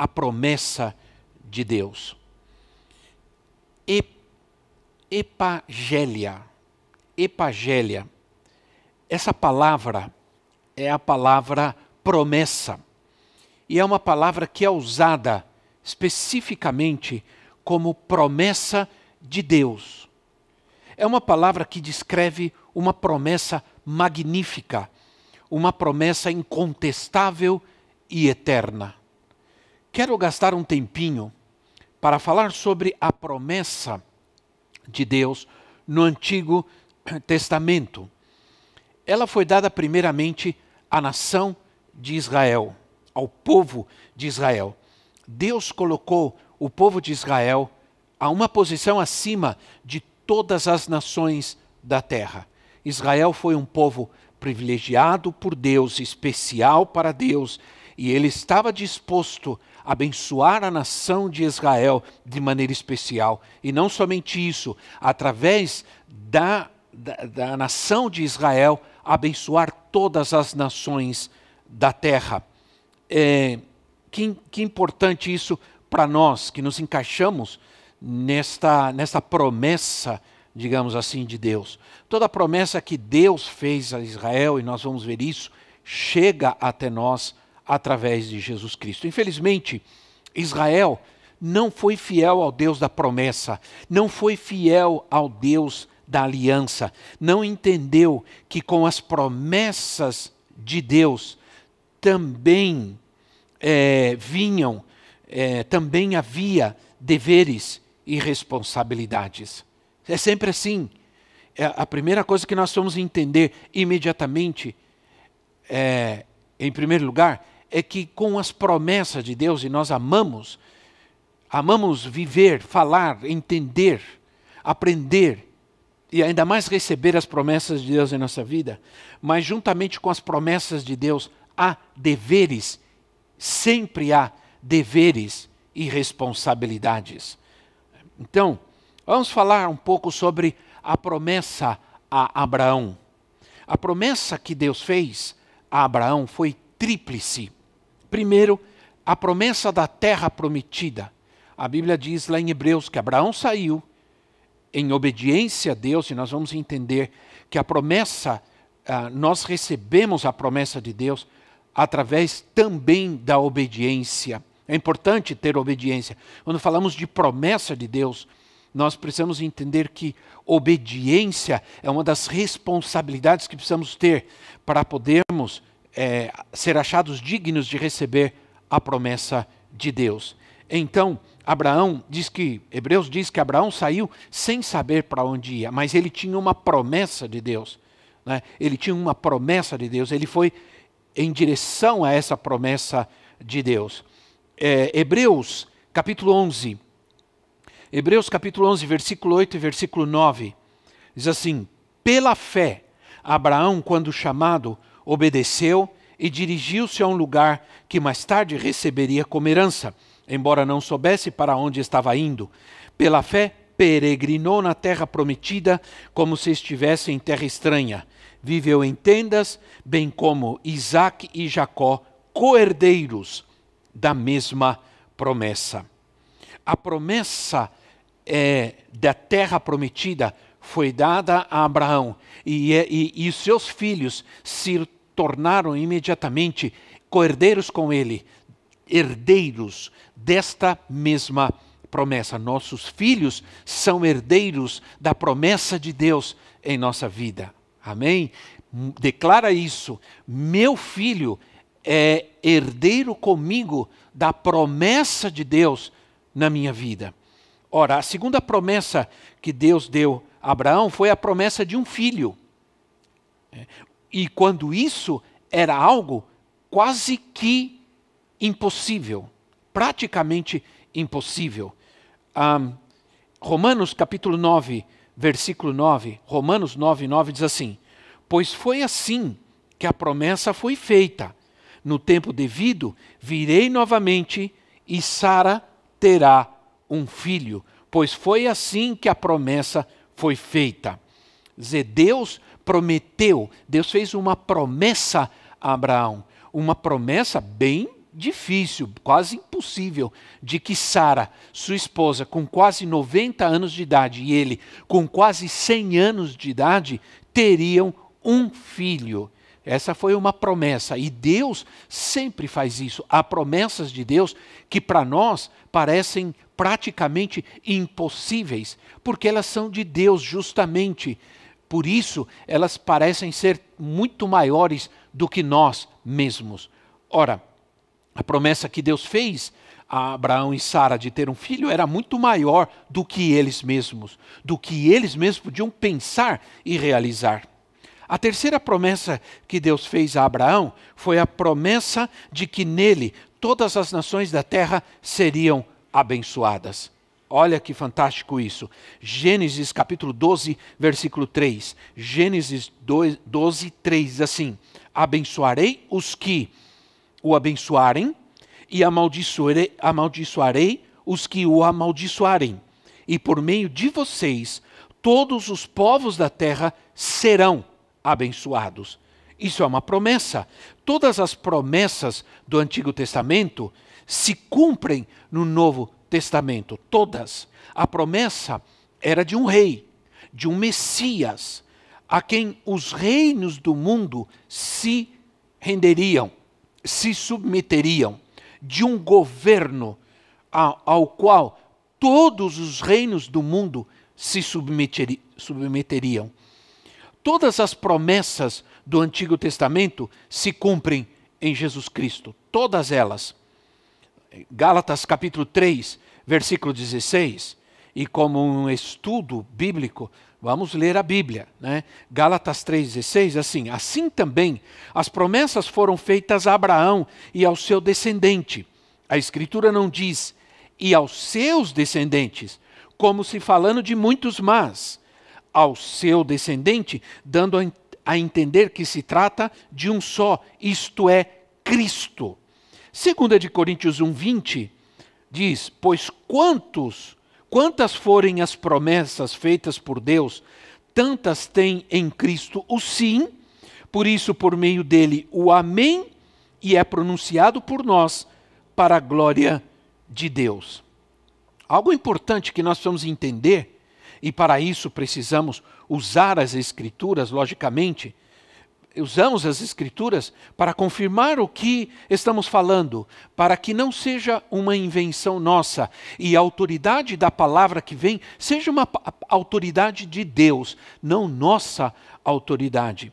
a promessa de Deus. Epagélia. Epagélia. Essa palavra é a palavra promessa. E é uma palavra que é usada especificamente como promessa de Deus. É uma palavra que descreve uma promessa magnífica, uma promessa incontestável e eterna quero gastar um tempinho para falar sobre a promessa de Deus no Antigo Testamento. Ela foi dada primeiramente à nação de Israel, ao povo de Israel. Deus colocou o povo de Israel a uma posição acima de todas as nações da terra. Israel foi um povo privilegiado por Deus, especial para Deus, e ele estava disposto a abençoar a nação de Israel de maneira especial. E não somente isso, através da, da, da nação de Israel, abençoar todas as nações da terra. É, que, que importante isso para nós que nos encaixamos nesta, nesta promessa, digamos assim, de Deus. Toda promessa que Deus fez a Israel, e nós vamos ver isso, chega até nós através de Jesus Cristo. Infelizmente, Israel não foi fiel ao Deus da promessa, não foi fiel ao Deus da aliança, não entendeu que com as promessas de Deus também é, vinham, é, também havia deveres e responsabilidades. É sempre assim. É a primeira coisa que nós vamos entender imediatamente, é, em primeiro lugar, é que com as promessas de Deus, e nós amamos, amamos viver, falar, entender, aprender e ainda mais receber as promessas de Deus em nossa vida, mas juntamente com as promessas de Deus há deveres, sempre há deveres e responsabilidades. Então, vamos falar um pouco sobre a promessa a Abraão. A promessa que Deus fez a Abraão foi tríplice. Primeiro, a promessa da terra prometida. A Bíblia diz lá em Hebreus que Abraão saiu em obediência a Deus, e nós vamos entender que a promessa, uh, nós recebemos a promessa de Deus através também da obediência. É importante ter obediência. Quando falamos de promessa de Deus, nós precisamos entender que obediência é uma das responsabilidades que precisamos ter para podermos é, ser achados dignos de receber a promessa de Deus. Então, Abraão diz que, Hebreus diz que Abraão saiu sem saber para onde ia, mas ele tinha uma promessa de Deus. Né? Ele tinha uma promessa de Deus, ele foi em direção a essa promessa de Deus. É, Hebreus capítulo 11, Hebreus capítulo 11, versículo 8 e versículo 9, diz assim: Pela fé, Abraão, quando chamado, obedeceu e dirigiu-se a um lugar que mais tarde receberia como herança, embora não soubesse para onde estava indo. Pela fé, peregrinou na terra prometida como se estivesse em terra estranha. Viveu em tendas, bem como Isaac e Jacó, coerdeiros da mesma promessa. A promessa é, da terra prometida foi dada a Abraão e, e, e seus filhos se tornaram imediatamente coerdeiros com ele, herdeiros desta mesma promessa. Nossos filhos são herdeiros da promessa de Deus em nossa vida. Amém? Declara isso. Meu filho é herdeiro comigo da promessa de Deus na minha vida. Ora, a segunda promessa que Deus deu Abraão foi a promessa de um filho. E quando isso era algo quase que impossível, praticamente impossível. Um, Romanos capítulo 9, versículo 9, Romanos 9, 9 diz assim: Pois foi assim que a promessa foi feita. No tempo devido, virei novamente e Sara terá um filho, pois foi assim que a promessa foi feita. Dizer, Deus prometeu, Deus fez uma promessa a Abraão, uma promessa bem difícil, quase impossível, de que Sara, sua esposa, com quase 90 anos de idade, e ele com quase 100 anos de idade, teriam um filho. Essa foi uma promessa e Deus sempre faz isso. Há promessas de Deus que para nós parecem praticamente impossíveis, porque elas são de Deus justamente. Por isso, elas parecem ser muito maiores do que nós mesmos. Ora, a promessa que Deus fez a Abraão e Sara de ter um filho era muito maior do que eles mesmos, do que eles mesmos podiam pensar e realizar. A terceira promessa que Deus fez a Abraão foi a promessa de que nele todas as nações da terra seriam abençoadas. Olha que fantástico isso. Gênesis capítulo 12, versículo 3. Gênesis 12, 3 assim: Abençoarei os que o abençoarem, e amaldiçoarei, amaldiçoarei os que o amaldiçoarem. E por meio de vocês, todos os povos da terra serão abençoados. Isso é uma promessa. Todas as promessas do Antigo Testamento se cumprem no Novo Testamento. Todas. A promessa era de um rei, de um Messias, a quem os reinos do mundo se renderiam se submeteriam de um governo ao, qual todos os reinos do mundo se submeteri, submeteriam. Todas as promessas do Antigo Testamento se cumprem em Jesus Cristo, todas elas. Gálatas capítulo 3, versículo 16, e como um estudo bíblico, Vamos ler a Bíblia, né? Gálatas 3,16, assim: Assim também as promessas foram feitas a Abraão e ao seu descendente. A Escritura não diz e aos seus descendentes, como se falando de muitos, mas ao seu descendente, dando a entender que se trata de um só, isto é, Cristo. Segunda de Coríntios 1:20 diz: Pois quantos Quantas forem as promessas feitas por Deus, tantas tem em Cristo o sim, por isso, por meio dele, o amém, e é pronunciado por nós para a glória de Deus. Algo importante que nós precisamos entender, e para isso precisamos usar as Escrituras, logicamente, usamos as Escrituras para confirmar o que estamos falando, para que não seja uma invenção nossa e a autoridade da palavra que vem seja uma autoridade de Deus, não nossa autoridade.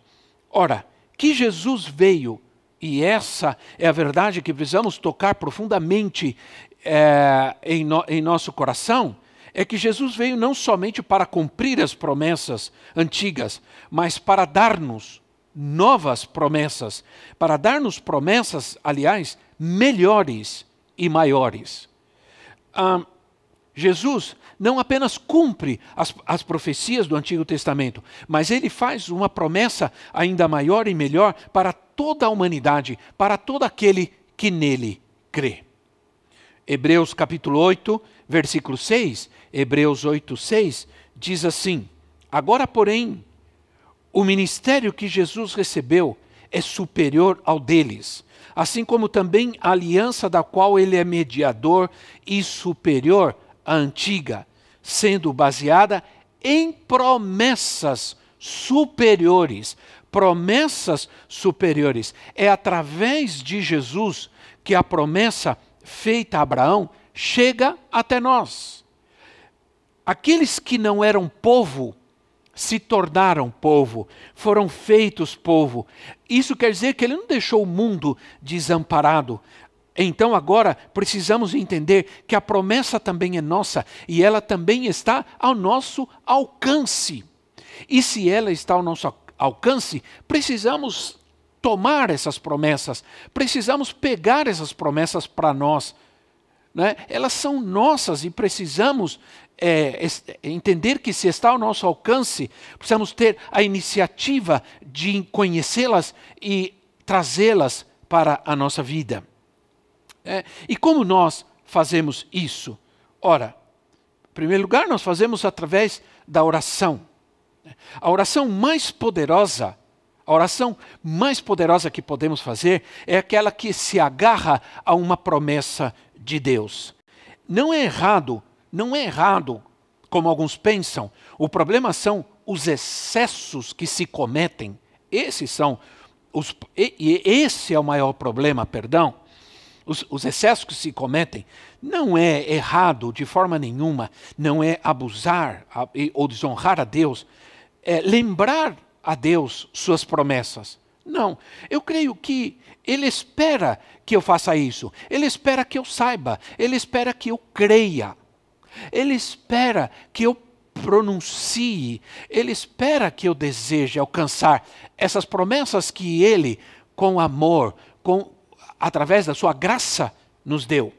Ora, que Jesus veio, e essa é a verdade que precisamos tocar profundamente é, em, no, em nosso coração, é que Jesus veio não somente para cumprir as promessas antigas, mas para dar-nos novas promessas, para dar-nos promessas, aliás, melhores e maiores. Ah, Jesus não apenas cumpre as, as profecias do Antigo Testamento, mas ele faz uma promessa ainda maior e melhor para toda a humanidade, para todo aquele que nele crê. Hebreus capítulo 8, versículo 6, Hebreus 8, 6, diz assim: Agora, porém, o ministério que Jesus recebeu é superior ao deles, assim como também a aliança da qual ele é mediador e superior à antiga, sendo baseada em promessas superiores. Promessas superiores. É através de Jesus que a promessa feita a Abraão chega até nós. Aqueles que não eram povo se tornaram povo, foram feitos povo. Isso quer dizer que ele não deixou o mundo desamparado. Então agora precisamos entender que a promessa também é nossa e ela também está ao nosso alcance. E se ela está ao nosso alcance, precisamos tomar essas promessas, precisamos pegar essas promessas para nós. Né, elas são nossas e precisamos é, entender que se está ao nosso alcance, precisamos ter a iniciativa de conhecê-las e trazê-las para a nossa vida. É, e como nós fazemos isso? Ora, em primeiro lugar, nós fazemos através da oração. A oração mais poderosa, a oração mais poderosa que podemos fazer é aquela que se agarra a uma promessa de Deus. Não é errado, não é errado, como alguns pensam. O problema são os excessos que se cometem. Esses são os, e, e esse é o maior problema, perdão. Os, os, excessos que se cometem não é errado de forma nenhuma, não é abusar a, ou desonrar a Deus, é lembrar a Deus suas promessas. Não, eu creio que Ele espera que eu faça isso, Ele espera que eu saiba, Ele espera que eu creia, Ele espera que eu pronuncie, Ele espera que eu deseje alcançar essas promessas que Ele, com amor, com, através da Sua graça, nos deu.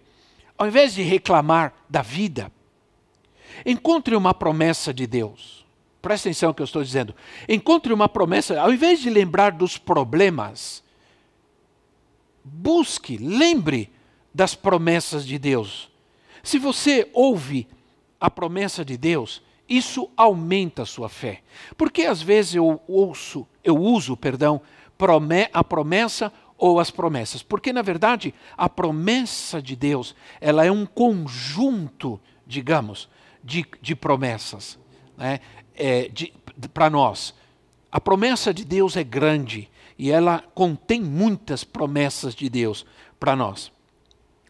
Ao invés de reclamar da vida, encontre uma promessa de Deus. Presta atenção no que eu estou dizendo. Encontre uma promessa, ao invés de lembrar dos problemas, busque, lembre das promessas de Deus. Se você ouve a promessa de Deus, isso aumenta a sua fé. Porque às vezes eu ouço, eu uso, perdão, a promessa ou as promessas. Porque na verdade, a promessa de Deus, ela é um conjunto, digamos, de, de promessas. Né? É, para nós. A promessa de Deus é grande e ela contém muitas promessas de Deus para nós.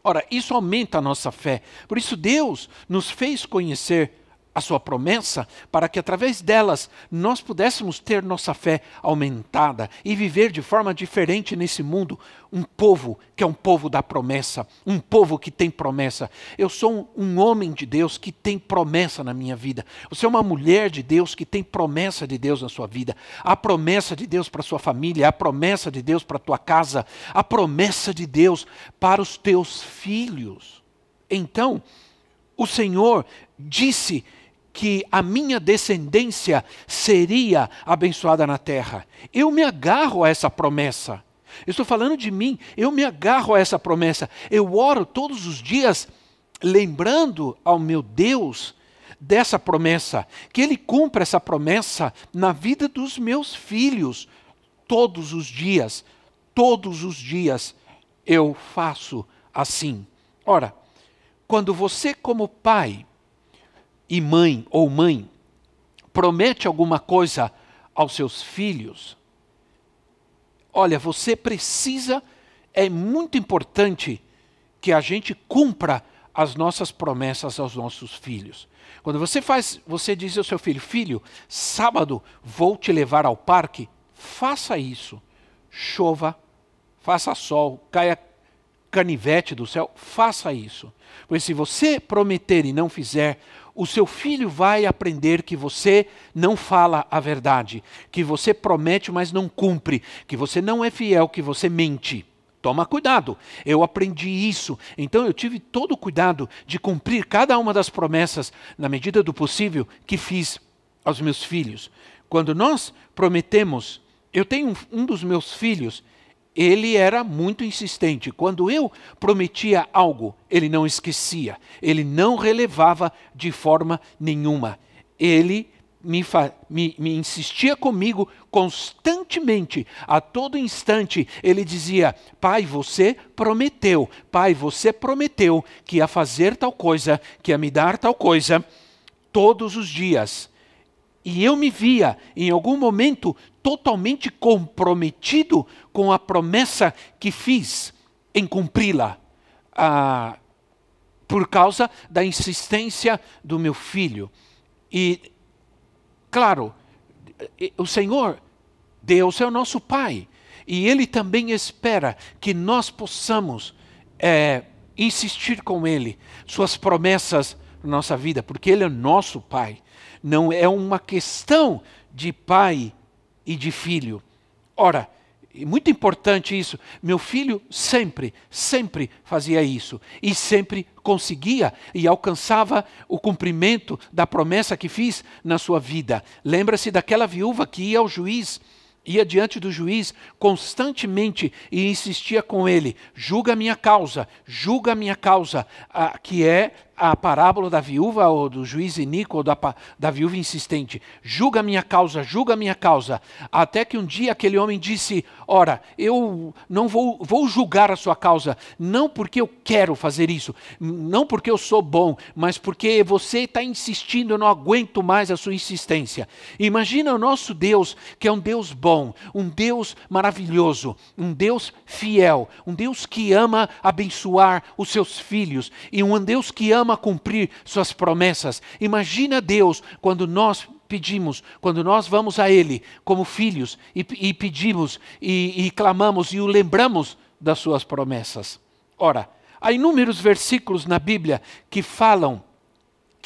Ora, isso aumenta a nossa fé. Por isso, Deus nos fez conhecer a sua promessa, para que através delas nós pudéssemos ter nossa fé aumentada e viver de forma diferente nesse mundo, um povo que é um povo da promessa, um povo que tem promessa. Eu sou um, homem de Deus que tem promessa na minha vida. Você é uma mulher de Deus que tem promessa de Deus na sua vida. A promessa de Deus para sua família, a promessa de Deus para tua casa, a promessa de Deus para os teus filhos. Então, o Senhor disse que a minha descendência seria abençoada na terra. Eu me agarro a essa promessa. Eu estou falando de mim, eu me agarro a essa promessa. Eu oro todos os dias lembrando ao meu Deus dessa promessa, que Ele cumpra essa promessa na vida dos meus filhos, todos os dias, todos os dias eu faço assim. Ora, quando você, como pai, e mãe ou mãe promete alguma coisa aos seus filhos, olha, você precisa, é muito importante que a gente cumpra as nossas promessas aos nossos filhos. Quando você faz, você diz ao seu filho, filho, sábado vou te levar ao parque, faça isso. Chova, faça sol, caia canivete do céu, faça isso. Pois se você prometer e não fizer, o seu filho vai aprender que você não fala a verdade, que você promete, mas não cumpre, que você não é fiel, que você mente. Toma cuidado, eu aprendi isso, então eu tive todo o cuidado de cumprir cada uma das promessas, na medida do possível, que fiz aos meus filhos. Quando nós prometemos, eu tenho um, um dos meus filhos, ele era muito insistente. Quando eu prometia algo, ele não esquecia, ele não relevava de forma nenhuma. Ele me, me, me, insistia comigo constantemente, a todo instante. Ele dizia: Pai, você prometeu, Pai, você prometeu que ia fazer tal coisa, que ia me dar tal coisa, todos os dias. E eu me via, em algum momento, totalmente comprometido com a promessa que fiz em cumpri-la, ah, por causa da insistência do meu filho. E, claro, o Senhor, Deus é o nosso Pai, e Ele também espera que nós possamos é, insistir com Ele, Suas promessas na nossa vida, porque Ele é nosso Pai. Não é uma questão de pai e de filho. Ora, E muito importante isso. Meu filho sempre, sempre fazia isso. E sempre conseguia e alcançava o cumprimento da promessa que fiz na sua vida. Lembra-se daquela viúva que ia ao juiz ia diante do juiz constantemente e insistia com ele: julga a minha causa, julga a minha causa, que é a parábola da viúva ou do juiz iníquo ou da, da viúva insistente. Julga minha causa, julga minha causa. Até que um dia aquele homem disse: Ora, eu não vou, vou julgar a sua causa, não porque eu quero fazer isso, não porque eu sou bom, mas porque você está insistindo, eu não aguento mais a sua insistência. Imagina o nosso Deus, que é um Deus bom, um Deus maravilhoso, um Deus fiel, um Deus que ama abençoar os seus filhos e um Deus que ama cumprir suas promessas. Imagina Deus quando nós pedimos, quando nós vamos a Ele como filhos e, e pedimos e, e clamamos e o lembramos das suas promessas. Ora, há inúmeros versículos na Bíblia que falam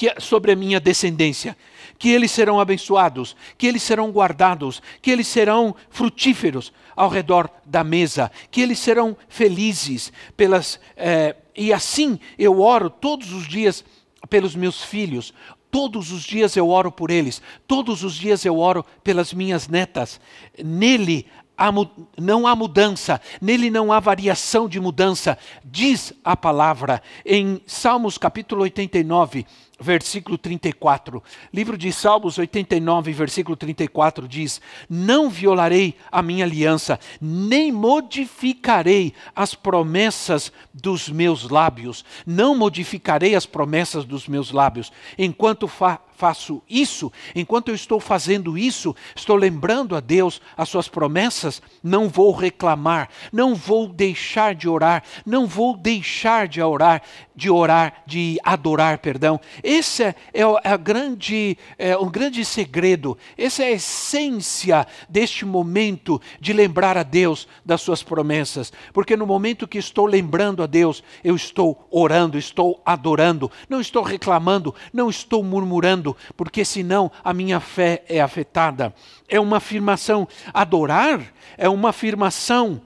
que, sobre a minha descendência, que eles serão abençoados, que eles serão guardados, que eles serão frutíferos ao redor da mesa, que eles serão felizes pelas. Eh, e assim eu oro todos os dias pelos meus filhos, Todos os dias eu oro por eles, todos os dias eu oro pelas minhas netas. Nele há, não há mudança, nele não há variação de mudança, diz a palavra em Salmos capítulo 89, versículo 34. Livro de Salmos 89, versículo 34 diz: Não violarei a minha aliança, nem modificarei as promessas dos meus lábios. Não modificarei as promessas dos meus lábios, enquanto fa faço isso, enquanto eu estou fazendo isso, estou lembrando a Deus as suas promessas, não vou reclamar, não vou deixar de orar, não vou deixar de orar, de orar, de adorar, perdão. Esse é, é, grande, é grande segredo, essa é a essência deste momento de lembrar a Deus das suas promessas, porque no momento que estou lembrando a Deus, eu estou orando, estou adorando, não estou reclamando, não estou murmurando, porque senão a minha fé é afetada. É uma afirmação. Adorar é uma afirmação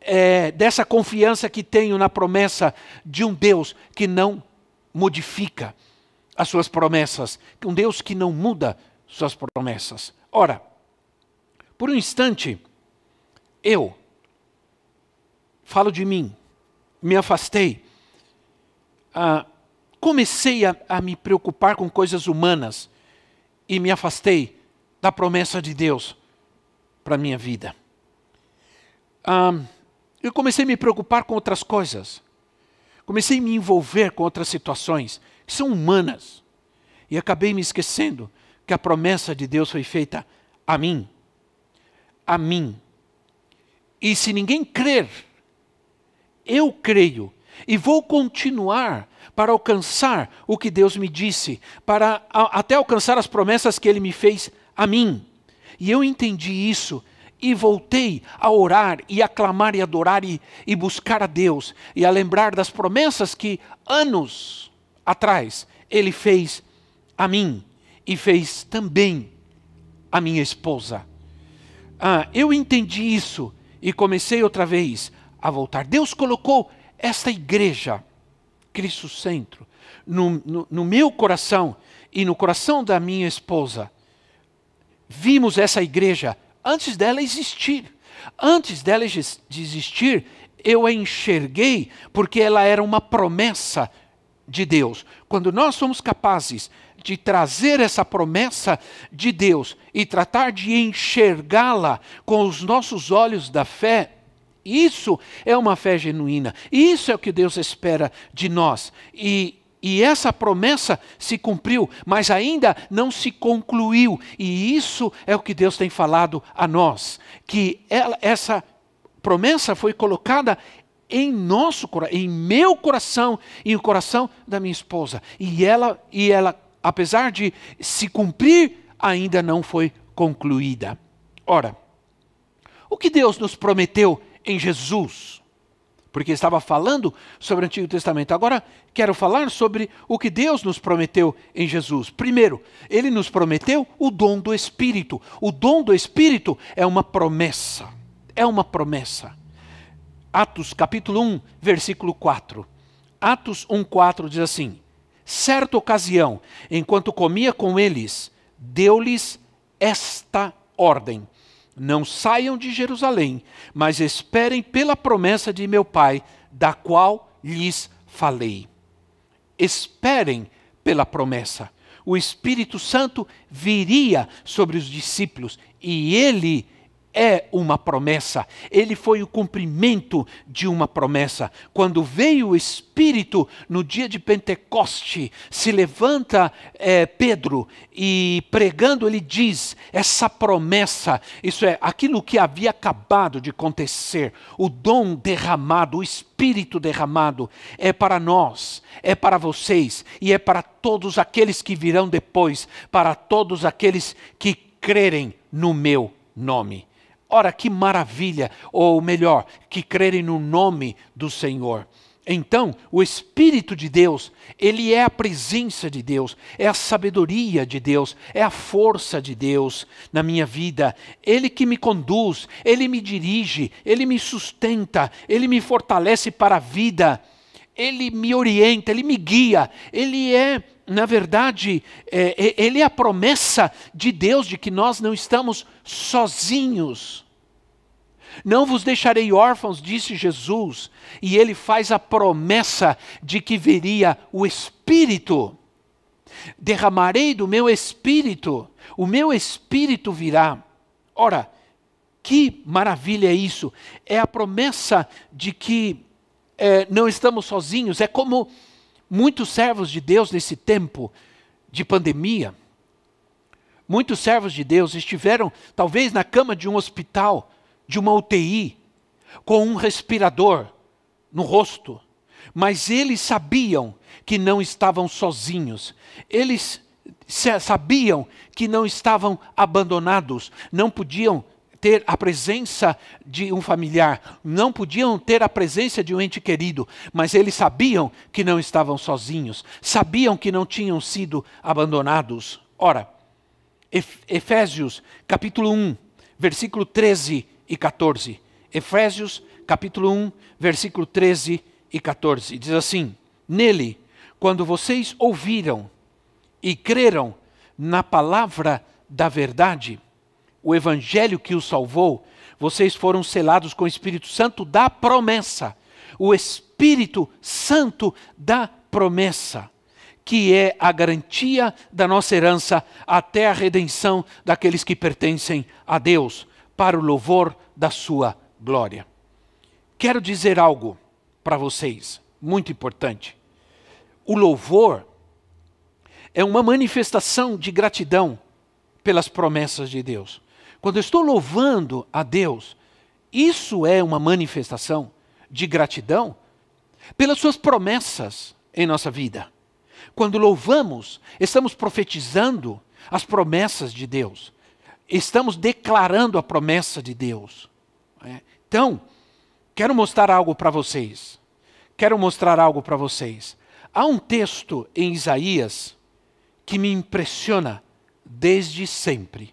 é, dessa confiança que tenho na promessa de um Deus que não modifica as suas promessas, um Deus que não muda suas promessas. Ora, por um instante, eu falo de mim, me afastei. Ah, comecei a, a me preocupar com coisas humanas e me afastei da promessa de Deus para a minha vida. Um, eu comecei a me preocupar com outras coisas. Comecei a me envolver com outras situações que são humanas. E acabei me esquecendo que a promessa de Deus foi feita a mim. A mim. E se ninguém crer, eu creio e vou continuar para alcançar o que Deus me disse, para até alcançar as promessas que Ele me fez a mim. E eu entendi isso e voltei a orar e a clamar e adorar e, e buscar a Deus e a lembrar das promessas que anos atrás Ele fez a mim e fez também a minha esposa. Ah, eu entendi isso e comecei outra vez a voltar. Deus colocou esta igreja Cristo Centro, no, no, no meu coração e no coração da minha esposa, vimos essa igreja antes dela existir. Antes dela de existir, eu a enxerguei porque ela era uma promessa de Deus. Quando nós somos capazes de trazer essa promessa de Deus e tratar de enxergá-la com os nossos olhos da fé, isso é uma fé genuína. Isso é o que Deus espera de nós. E, e essa promessa se cumpriu, mas ainda não se concluiu. E isso é o que Deus tem falado a nós. Que ela, essa promessa foi colocada em nosso em meu coração e no coração da minha esposa. E ela, e ela, apesar de se cumprir, ainda não foi concluída. Ora, o que Deus nos prometeu em Jesus, porque estava falando sobre o Antigo Testamento. Agora quero falar sobre o que Deus nos prometeu em Jesus. Primeiro, ele nos prometeu o dom do Espírito. O dom do Espírito é uma promessa. é uma promessa. Atos capítulo 1, versículo 4. Atos 1, 4 diz assim: Certa ocasião, enquanto comia com eles, deu-lhes esta ordem: Não saiam de Jerusalém, mas esperem pela promessa de meu Pai, da qual lhes falei. Esperem pela promessa. O Espírito Santo viria sobre os discípulos e ele é uma promessa, ele foi o cumprimento de uma promessa. Quando veio o Espírito no dia de Pentecoste, se levanta é, Pedro e pregando, ele diz: essa promessa, isso é, aquilo que havia acabado de acontecer, o dom derramado, o Espírito derramado, é para nós, é para vocês e é para todos aqueles que virão depois, para todos aqueles que crerem no meu nome. Ora, que maravilha! Ou melhor, que crerem no nome do Senhor. Então, o Espírito de Deus, ele é a presença de Deus, é a sabedoria de Deus, é a força de Deus na minha vida. Ele que me conduz, ele me dirige, ele me sustenta, ele me fortalece para a vida, ele me orienta, ele me guia, ele é na verdade, é, é, ele é a promessa de Deus de que nós não estamos sozinhos. Não vos deixarei órfãos, disse Jesus, e ele faz a promessa de que viria o Espírito. Derramarei do meu Espírito, o meu Espírito virá. Ora, que maravilha é isso! É a promessa de que é, não estamos sozinhos, é como muitos servos de Deus nesse tempo de pandemia, muitos servos de Deus estiveram talvez na cama de um hospital, de uma UTI, com um respirador no rosto, mas eles sabiam que não estavam sozinhos. Eles sabiam que não estavam abandonados, não podiam ter a presença de um familiar, não podiam ter a presença de um ente querido, mas eles sabiam que não estavam sozinhos, sabiam que não tinham sido abandonados. Ora, Efésios capítulo 1, versículo 13 e 14. Efésios capítulo 1, versículo 13 e 14. Diz assim: Nele, quando vocês ouviram e creram na palavra da verdade, o evangelho que os salvou, vocês foram selados com o Espírito Santo da promessa. O Espírito Santo da promessa, que é a garantia da nossa herança até a redenção daqueles que pertencem a Deus, para o louvor da sua glória. Quero dizer algo para vocês, muito importante. O louvor é uma manifestação de gratidão pelas promessas de Deus. Quando eu estou louvando a Deus, isso é uma manifestação de gratidão pelas suas promessas em nossa vida. Quando louvamos, estamos profetizando as promessas de Deus. Estamos declarando a promessa de Deus. É. Então, quero mostrar algo para vocês. Quero mostrar algo para vocês. Há um texto em Isaías que me impressiona desde sempre.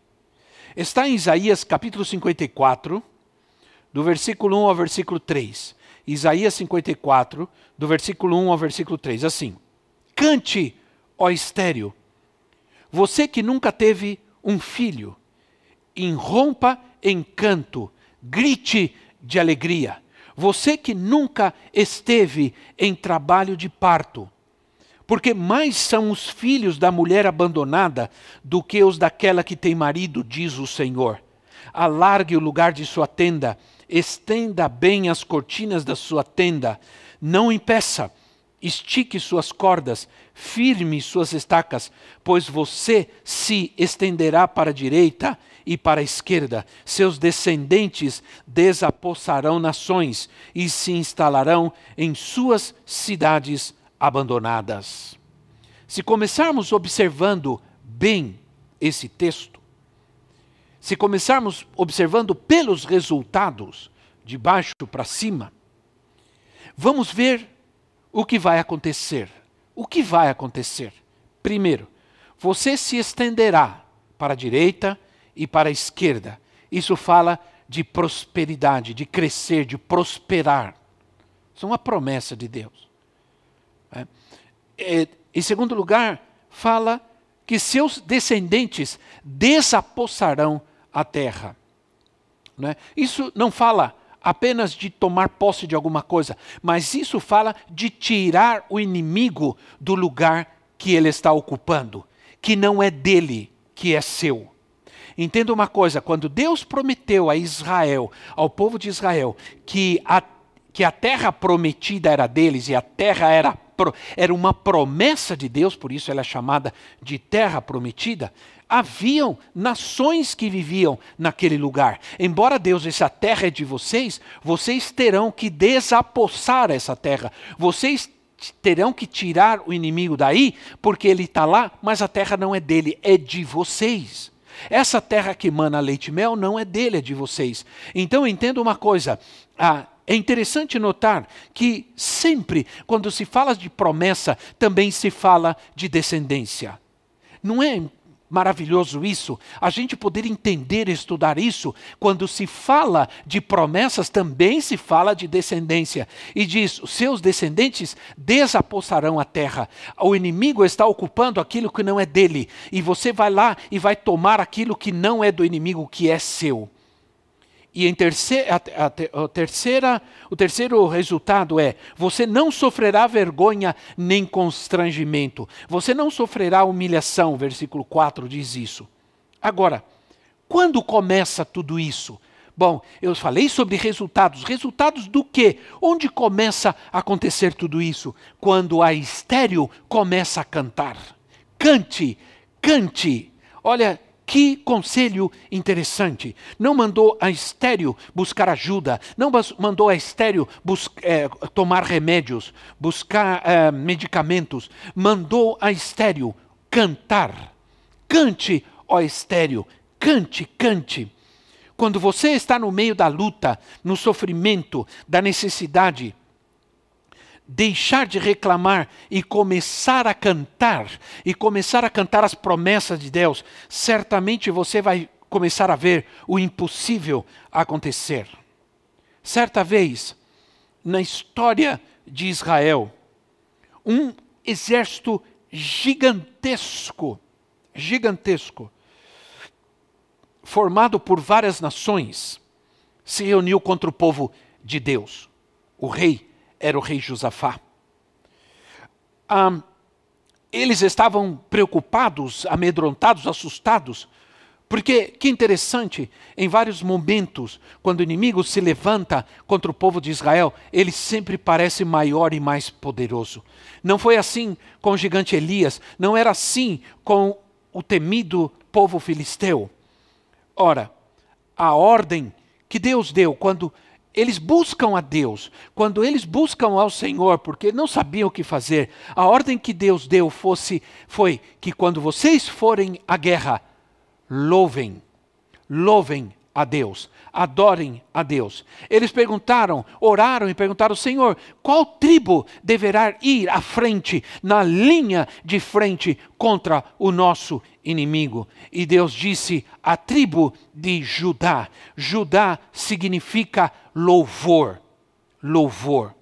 Está em Isaías capítulo 54, do versículo 1 ao versículo 3. Isaías 54, do versículo 1 ao versículo 3. Assim: Cante, ó estéreo, você que nunca teve um filho, irrompa em canto, grite de alegria. Você que nunca esteve em trabalho de parto, porque mais são os filhos da mulher abandonada do que os daquela que tem marido, diz o Senhor. Alargue o lugar de sua tenda, estenda bem as cortinas da sua tenda, não impeça, estique suas cordas, firme suas estacas, pois você se estenderá para a direita e para a esquerda. Seus descendentes desapossarão nações e se instalarão em suas cidades abandonadas. Se começarmos observando bem esse texto, se começarmos observando pelos resultados, de baixo para cima, vamos ver o que vai acontecer. O que vai acontecer? Primeiro, você se estenderá para a direita e para a esquerda. Isso fala de prosperidade, de crescer, de prosperar. Isso é uma promessa de Deus. É. É, em segundo lugar, fala que seus descendentes desapossarão a terra. Né? Isso não fala apenas de tomar posse de alguma coisa, mas isso fala de tirar o inimigo do lugar que ele está ocupando, que não é dele, que é seu. Entenda uma coisa: quando Deus prometeu a Israel, ao povo de Israel, que a, que a terra prometida era deles e a terra era era uma promessa de Deus, por isso ela é chamada de terra prometida. Haviam nações que viviam naquele lugar. Embora Deus disse a terra é de vocês, vocês terão que desapossar essa terra. Vocês terão que tirar o inimigo daí, porque ele está lá, mas a terra não é dele, é de vocês. Essa terra que mana leite e mel não é dele, é de vocês. Então entenda uma coisa: ah, é interessante notar que sempre, quando se fala de promessa, também se fala de descendência. Não é maravilhoso isso? A gente poder entender e estudar isso, quando se fala de promessas, também se fala de descendência. E diz: os seus descendentes desapossarão a terra. O inimigo está ocupando aquilo que não é dele. E você vai lá e vai tomar aquilo que não é do inimigo, que é seu. E em terceira, a, a, a terceira, o terceiro resultado é: você não sofrerá vergonha nem constrangimento. Você não sofrerá humilhação. Versículo 4 diz isso. Agora, quando começa tudo isso? Bom, eu falei sobre resultados. Resultados do quê? Onde começa a acontecer tudo isso? Quando a estéreo começa a cantar. Cante, cante. Olha, que conselho interessante. Não mandou a estéreo buscar ajuda, não mandou a estéreo é, tomar remédios, buscar é, medicamentos. Mandou a estéreo cantar. Cante, ó estéreo, cante, cante. Quando você está no meio da luta, no sofrimento, da necessidade, deixar de reclamar e começar a cantar, e começar a cantar as promessas de Deus, certamente você vai começar a ver o impossível acontecer. Certa vez, na história de Israel, um exército gigantesco, gigantesco, formado por várias nações, se reuniu contra o povo de Deus. O rei era o rei Josafá. Ah, eles estavam preocupados, amedrontados, assustados, porque, que interessante, em vários momentos, quando o inimigo se levanta contra o povo de Israel, ele sempre parece maior e mais poderoso. Não foi assim com o gigante Elias, não era assim com o temido povo filisteu. Ora, a ordem que Deus deu quando eles buscam a Deus, quando eles buscam ao Senhor, porque não sabiam o que fazer, a ordem que Deus deu fosse foi que quando vocês forem à guerra, louvem, louvem a Deus, adorem a Deus. Eles perguntaram, oraram e perguntaram: Senhor, qual tribo deverá ir à frente, na linha de frente contra o nosso inimigo? E Deus disse: a tribo de Judá. Judá significa louvor. Louvor.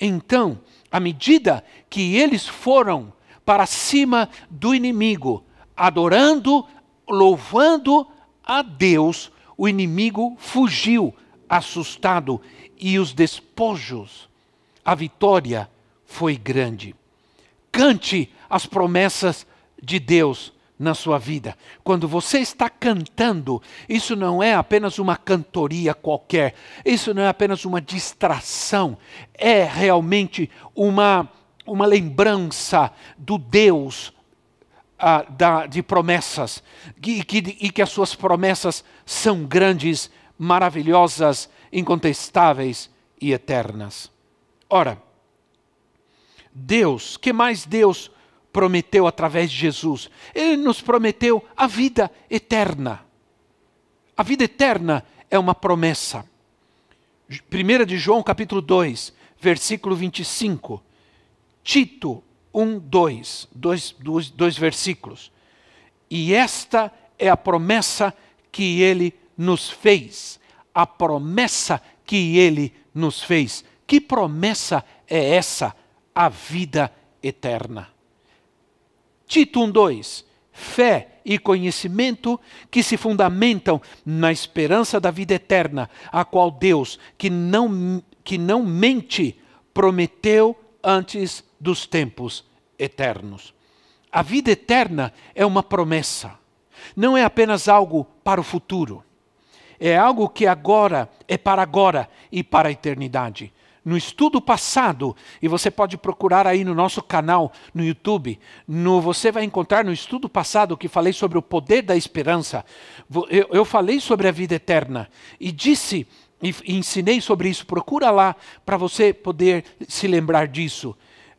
Então, à medida que eles foram para cima do inimigo, adorando, louvando a Deus, o inimigo fugiu assustado e os despojos. A vitória foi grande. Cante as promessas de Deus na sua vida. Quando você está cantando, isso não é apenas uma cantoria qualquer, isso não é apenas uma distração, é realmente uma, uma lembrança do Deus uh, da, de promessas, e que, e que as suas promessas são grandes, maravilhosas, incontestáveis e eternas. Ora, Deus, que mais Deus prometeu através de Jesus? Ele nos prometeu a vida eterna. A vida eterna é uma promessa. 1 de João capítulo 2, versículo 25. Tito 1, 2, dois, dois, dois versículos. E esta é a promessa que ele nos fez, a promessa que ele nos fez. Que promessa é essa? A vida eterna. Tito 1:2 Fé e conhecimento que se fundamentam na esperança da vida eterna, a qual Deus, que não, que não mente, prometeu antes dos tempos eternos. A vida eterna é uma promessa, não é apenas algo para o futuro. É algo que agora é para agora e para a eternidade no estudo passado, e você pode procurar aí no nosso canal no YouTube, no, você vai encontrar no estudo passado que falei sobre o poder da esperança. Eu, eu falei sobre a vida eterna e disse e, e ensinei sobre isso. Procura lá para você poder se lembrar disso.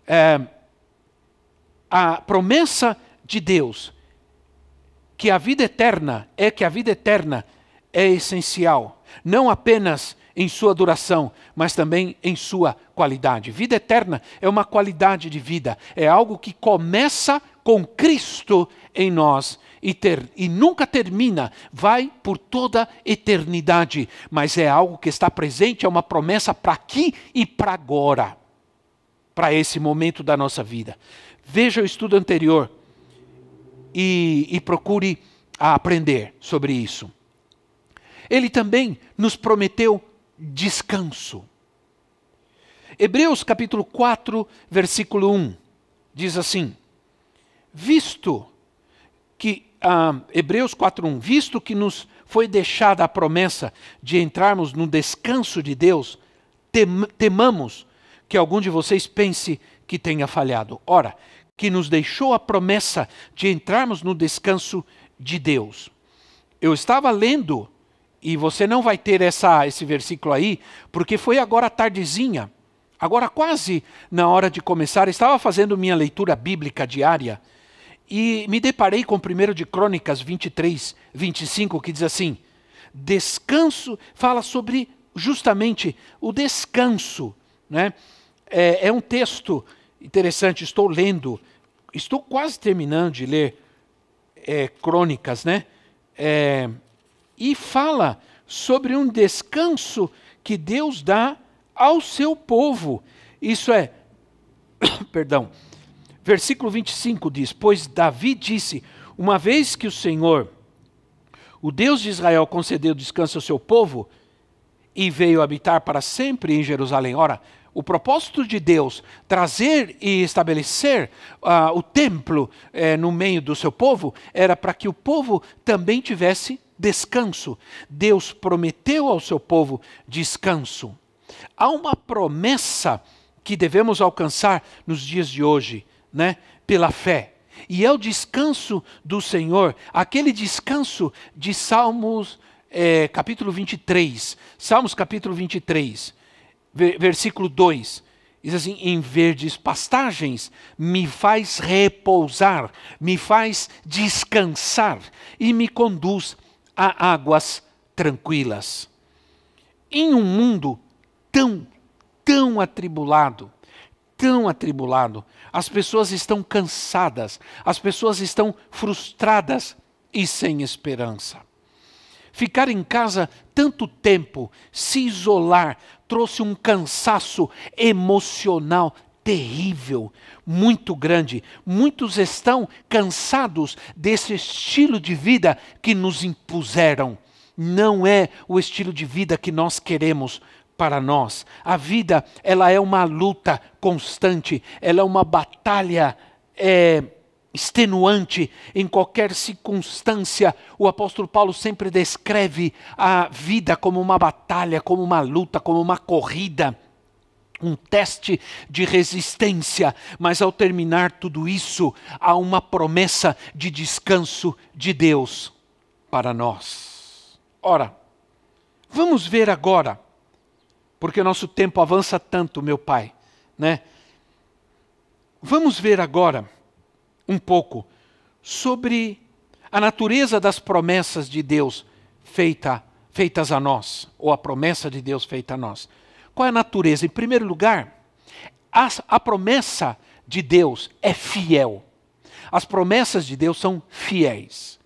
É, a promessa de Deus que a vida eterna é que a vida eterna é essencial, não apenas em sua duração, mas também em sua qualidade. Vida eterna é uma qualidade de vida, é algo que começa com Cristo em nós e, ter, e nunca termina, vai por toda eternidade, mas é algo que está presente, é uma promessa para aqui e para agora, para esse momento da nossa vida. Veja o estudo anterior e, e procure aprender sobre isso. Ele também nos prometeu descanso. Hebreus capítulo 4, versículo 1 diz assim: Visto que ah, Hebreus 4:1, visto que nos foi deixada a promessa de entrarmos no descanso de Deus, tem, temamos que algum de vocês pense que tenha falhado. Ora, que nos deixou a promessa de entrarmos no descanso de Deus. Eu estava lendo e você não vai ter essa, esse versículo aí, porque foi agora tardezinha, agora quase na hora de começar, estava fazendo minha leitura bíblica diária e me deparei com o 1 de Crônicas 23, 25, que diz assim: descanso, fala sobre justamente o descanso. Né? É, é um texto interessante, estou lendo, estou quase terminando de ler é, Crônicas, né? É, e fala sobre um descanso que Deus dá ao seu povo. Isso é, perdão, versículo 25 diz: Pois Davi disse: Uma vez que o Senhor, o Deus de Israel, concedeu descanso ao seu povo e veio habitar para sempre em Jerusalém. Ora, o propósito de Deus trazer e estabelecer uh, o templo uh, no meio do seu povo era para que o povo também tivesse descanso. Deus prometeu ao seu povo descanso. Há uma promessa que devemos alcançar nos dias de hoje, né? Pela fé. E é o descanso do Senhor, aquele descanso de Salmos é, capítulo 23. Salmos capítulo 23, versículo 2. Diz assim: em verdes pastagens me faz repousar, me faz descansar e me conduz a águas tranquilas. Em um mundo tão, tão atribulado, tão atribulado, as pessoas estão cansadas, as pessoas estão frustradas e sem esperança. Ficar em casa tanto tempo, se isolar, trouxe um cansaço emocional terrível, muito grande. Muitos estão cansados desse estilo de vida que nos impuseram. Não é o estilo de vida que nós queremos para nós. A vida, ela é uma luta constante, ela é uma batalha é, extenuante em qualquer circunstância. O apóstolo Paulo sempre descreve a vida como uma batalha, como uma luta, como uma corrida um teste de resistência, mas ao terminar tudo isso, há uma promessa de descanso de Deus para nós. Ora, vamos ver agora, porque nosso tempo avança tanto, meu Pai, né? Vamos ver agora um pouco sobre a natureza das promessas de Deus feita, feitas a nós, ou a promessa de Deus feita a nós. Qual é a natureza? Em primeiro lugar, a, a promessa de Deus é fiel. As promessas de Deus são fiéis.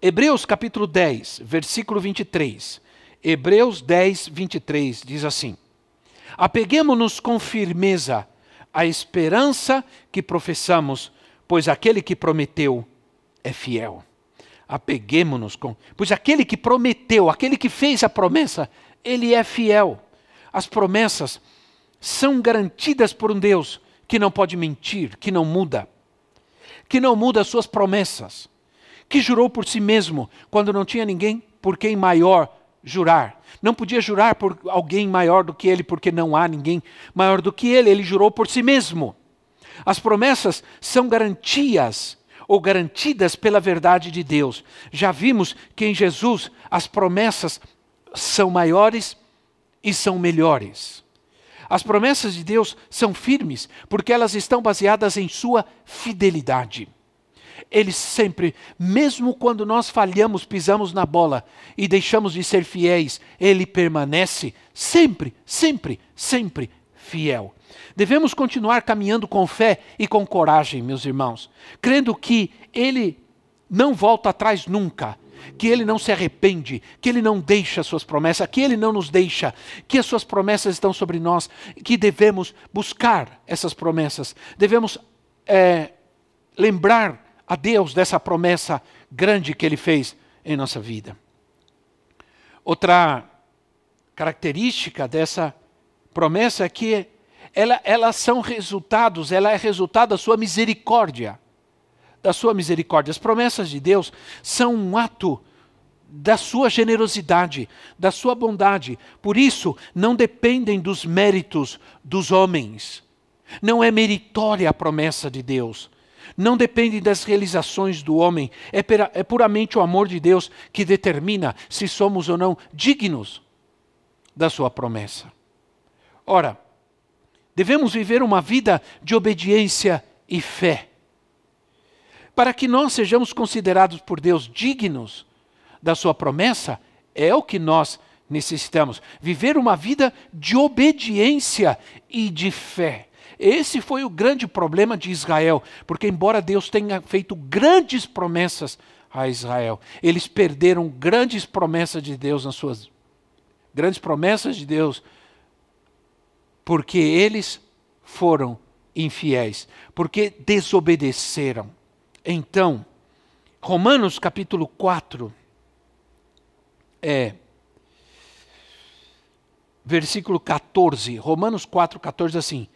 Hebreus capítulo 10, versículo 23. Hebreus 10, 23 diz assim: Apeguemos-nos com firmeza à esperança que professamos, pois aquele que prometeu é fiel. Apeguemos-nos com. Pois aquele que prometeu, aquele que fez a promessa, ele é fiel. As promessas são garantidas por um Deus que não pode mentir, que não muda, que não muda as suas promessas, que jurou por si mesmo quando não tinha ninguém por quem maior jurar. Não podia jurar por alguém maior do que ele, porque não há ninguém maior do que ele. Ele jurou por si mesmo. As promessas são garantias ou garantidas pela verdade de Deus. Já vimos que em Jesus as promessas são maiores e são melhores. As promessas de Deus são firmes porque elas estão baseadas em sua fidelidade. Ele sempre, mesmo quando nós falhamos, pisamos na bola e deixamos de ser fiéis, ele permanece sempre, sempre, sempre fiel. Devemos continuar caminhando com fé e com coragem, meus irmãos, crendo que ele não volta atrás nunca que Ele não se arrepende, que Ele não deixa as suas promessas, que Ele não nos deixa, que as suas promessas estão sobre nós, que devemos buscar essas promessas, devemos é, lembrar a Deus dessa promessa grande que Ele fez em nossa vida. Outra característica dessa promessa é que ela, elas são resultados, ela é resultado da sua misericórdia da sua misericórdia. As promessas de Deus são um ato da sua generosidade, da sua bondade. Por isso, não dependem dos méritos dos homens. Não é meritória a promessa de Deus. Não depende das realizações do homem. É, é puramente o amor de Deus que determina se somos ou não dignos da sua promessa. Ora, devemos viver uma vida de obediência e fé para que nós sejamos considerados por Deus dignos da sua promessa, é o que nós necessitamos. Viver uma vida de obediência e de fé. Esse foi o grande problema de Israel, porque, embora Deus tenha feito grandes promessas a Israel, eles perderam grandes promessas de Deus nas suas grandes promessas de Deus, porque eles foram infiéis, porque desobedeceram. Então, Romanos capítulo 4, é, versículo 14, Romanos 4, 14, assim: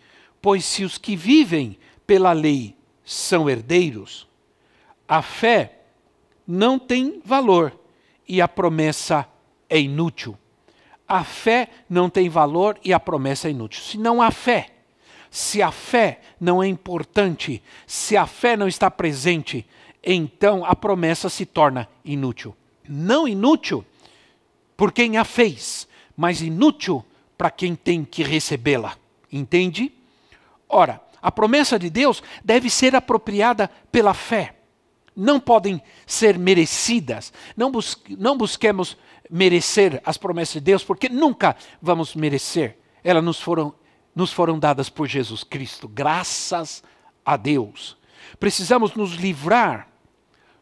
Pois se os que vivem pela lei são herdeiros, a fé não tem valor e a promessa é inútil. A fé não tem valor e a promessa é inútil. Se não há fé, se a fé não é importante, se a fé não está presente, então a promessa se torna inútil. Não inútil por quem a fez, mas inútil para quem tem que recebê-la. Entende? Ora, a promessa de Deus deve ser apropriada pela fé. Não podem ser merecidas. Não, busque, não busquemos merecer as promessas de Deus, porque nunca vamos merecer. Elas nos foram nos foram dadas por Jesus Cristo, graças a Deus. Precisamos nos livrar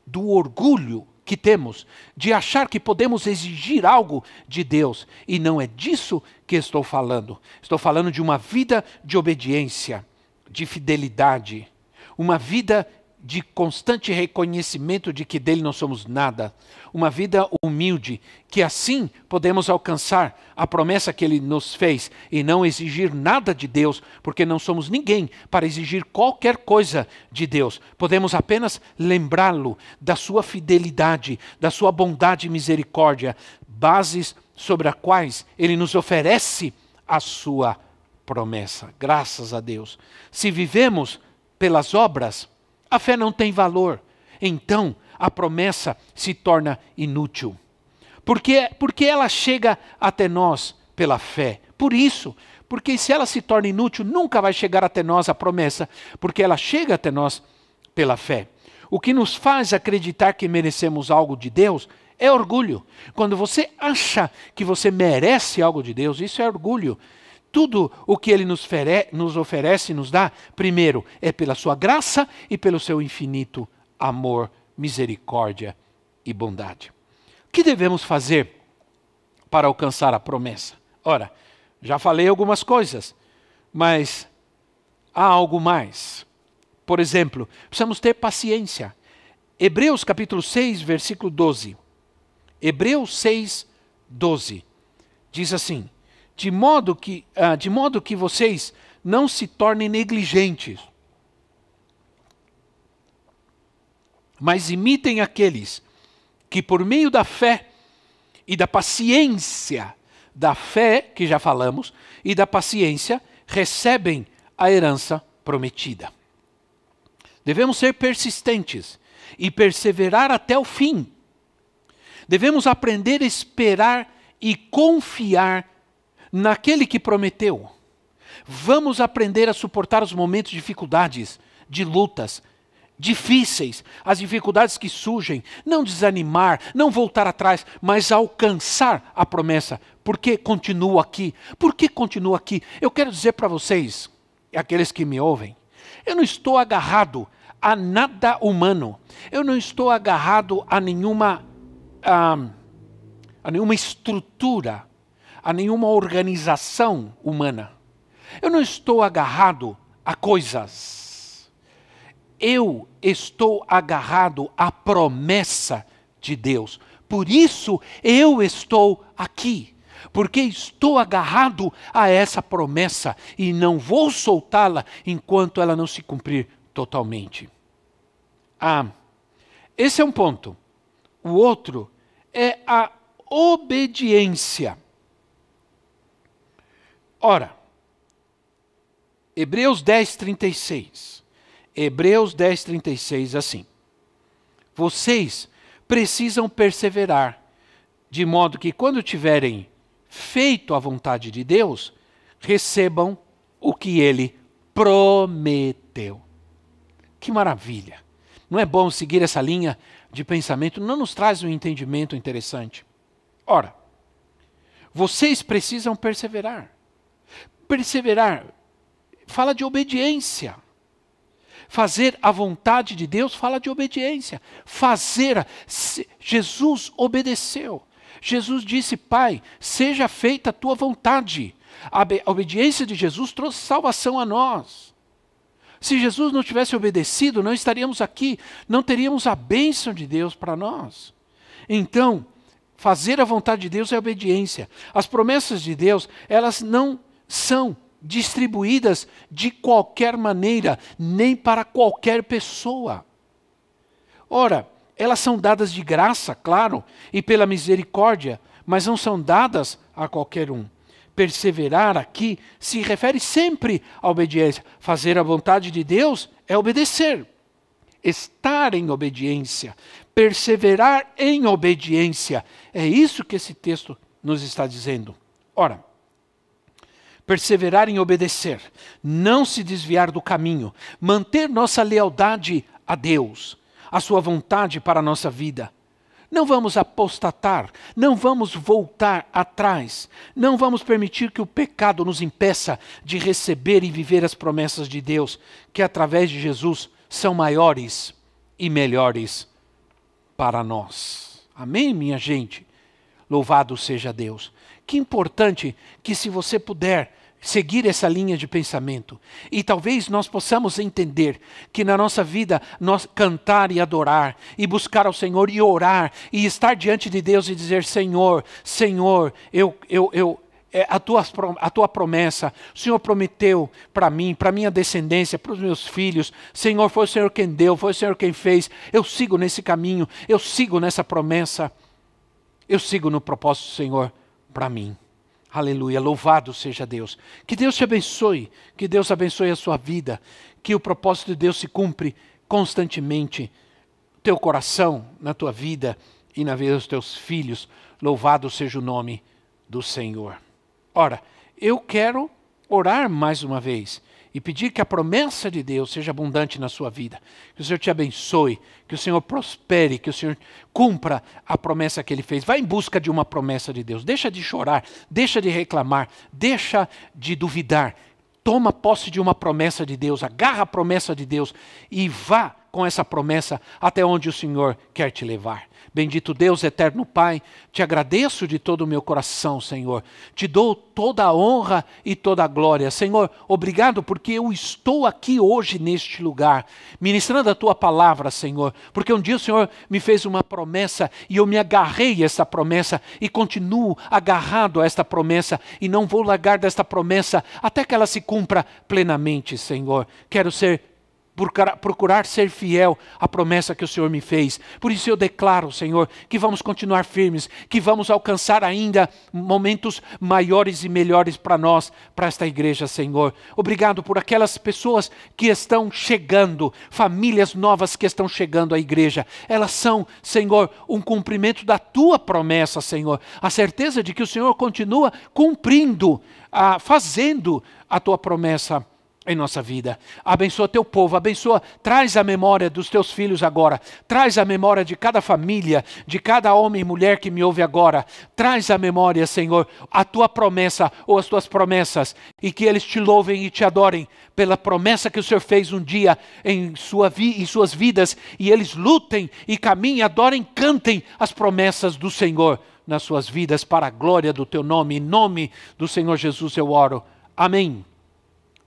do orgulho que temos de achar que podemos exigir algo de Deus, e não é disso que estou falando. Estou falando de uma vida de obediência, de fidelidade, uma vida de constante reconhecimento de que dele não somos nada, uma vida humilde, que assim podemos alcançar a promessa que ele nos fez e não exigir nada de Deus, porque não somos ninguém para exigir qualquer coisa de Deus. Podemos apenas lembrá-lo da sua fidelidade, da sua bondade e misericórdia, bases sobre as quais ele nos oferece a sua promessa. Graças a Deus. Se vivemos pelas obras, a fé não tem valor. Então, a promessa se torna inútil. Porque, porque ela chega até nós pela fé. Por isso, porque se ela se torna inútil, nunca vai chegar até nós a promessa, porque ela chega até nós pela fé. O que nos faz acreditar que merecemos algo de Deus é orgulho. Quando você acha que você merece algo de Deus, isso é orgulho. Tudo o que ele nos, fere, nos oferece, nos dá, primeiro, é pela sua graça e pelo seu infinito amor, misericórdia e bondade. O que devemos fazer para alcançar a promessa? Ora, já falei algumas coisas, mas há algo mais. Por exemplo, precisamos ter paciência. Hebreus capítulo 6, versículo 12. Hebreus 6, 12. Diz assim: de modo que, uh, de modo que vocês não se tornem negligentes, mas imitem aqueles que, por meio da fé e da paciência, da fé, que já falamos, e da paciência, recebem a herança prometida. Devemos ser persistentes e perseverar até o fim. Devemos aprender a esperar e confiar naquele que prometeu. Vamos aprender a suportar os momentos de dificuldades, de lutas, difíceis, as dificuldades que surgem, não desanimar, não voltar atrás, mas alcançar a promessa. Por que continuo aqui? Por que continuo aqui? Eu quero dizer para vocês, aqueles que me ouvem, eu não estou agarrado a nada humano. Eu não estou agarrado a nenhuma a, a nenhuma estrutura, a nenhuma organização humana. Eu não estou agarrado a coisas eu estou agarrado à promessa de Deus. Por isso eu estou aqui. Porque estou agarrado a essa promessa e não vou soltá-la enquanto ela não se cumprir totalmente. Ah, esse é um ponto. O outro é a obediência. Ora, Hebreus 10, 36. Hebreus 10, 36, assim. Vocês precisam perseverar, de modo que quando tiverem feito a vontade de Deus, recebam o que ele prometeu. Que maravilha! Não é bom seguir essa linha de pensamento? Não nos traz um entendimento interessante. Ora, vocês precisam perseverar. Perseverar fala de obediência. Fazer a vontade de Deus fala de obediência. Fazer. Jesus obedeceu. Jesus disse: Pai, seja feita a tua vontade. A obediência de Jesus trouxe salvação a nós. Se Jesus não tivesse obedecido, não estaríamos aqui, não teríamos a bênção de Deus para nós. Então, fazer a vontade de Deus é obediência. As promessas de Deus, elas não são distribuídas de qualquer maneira, nem para qualquer pessoa. Ora, elas são dadas de graça, claro, e pela misericórdia, mas não são dadas a qualquer um. Perseverar aqui se refere sempre à obediência. Fazer a vontade de Deus é obedecer. Estar em obediência, perseverar em obediência. É isso que esse texto nos está dizendo. Ora, perseverar em obedecer, não se desviar do caminho, manter nossa lealdade a Deus, a Sua vontade para a nossa vida. Não vamos apostatar, não vamos voltar atrás, não vamos permitir que o pecado nos impeça de receber e viver as promessas de Deus, que através de Jesus são maiores e melhores para nós. Amém, minha gente? Louvado seja Deus. Que importante que, se você puder, seguir essa linha de pensamento. E talvez nós possamos entender que na nossa vida nós cantar e adorar e buscar ao Senhor e orar e estar diante de Deus e dizer: Senhor, Senhor, eu, eu, eu, é a, tua, a tua promessa, o Senhor prometeu para mim, para minha descendência, para os meus filhos. Senhor, foi o Senhor quem deu, foi o Senhor quem fez. Eu sigo nesse caminho, eu sigo nessa promessa, eu sigo no propósito do Senhor para mim. Aleluia, louvado seja Deus. Que Deus te abençoe, que Deus abençoe a sua vida, que o propósito de Deus se cumpre constantemente. Teu coração, na tua vida e na vida dos teus filhos, louvado seja o nome do Senhor. Ora, eu quero orar mais uma vez e pedir que a promessa de Deus seja abundante na sua vida. Que o Senhor te abençoe, que o Senhor prospere, que o Senhor cumpra a promessa que ele fez. Vá em busca de uma promessa de Deus. Deixa de chorar, deixa de reclamar, deixa de duvidar. Toma posse de uma promessa de Deus, agarra a promessa de Deus e vá com essa promessa até onde o Senhor quer te levar. Bendito Deus, eterno Pai, te agradeço de todo o meu coração, Senhor. Te dou toda a honra e toda a glória. Senhor, obrigado porque eu estou aqui hoje neste lugar, ministrando a tua palavra, Senhor. Porque um dia o Senhor me fez uma promessa e eu me agarrei a essa promessa e continuo agarrado a esta promessa e não vou largar desta promessa até que ela se cumpra plenamente, Senhor. Quero ser procurar ser fiel à promessa que o Senhor me fez. Por isso eu declaro, Senhor, que vamos continuar firmes, que vamos alcançar ainda momentos maiores e melhores para nós, para esta igreja, Senhor. Obrigado por aquelas pessoas que estão chegando, famílias novas que estão chegando à igreja. Elas são, Senhor, um cumprimento da tua promessa, Senhor. A certeza de que o Senhor continua cumprindo, ah, fazendo a tua promessa em nossa vida. Abençoa teu povo, abençoa, traz a memória dos teus filhos agora, traz a memória de cada família, de cada homem e mulher que me ouve agora, traz a memória, Senhor, a tua promessa ou as tuas promessas, e que eles te louvem e te adorem pela promessa que o Senhor fez um dia em, sua vi, em suas vidas, e eles lutem e caminhem, adorem, cantem as promessas do Senhor nas suas vidas, para a glória do teu nome, em nome do Senhor Jesus eu oro. Amém